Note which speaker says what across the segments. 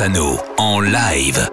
Speaker 1: En live.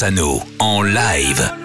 Speaker 1: Rossano en live.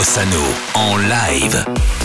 Speaker 1: Ossano en live.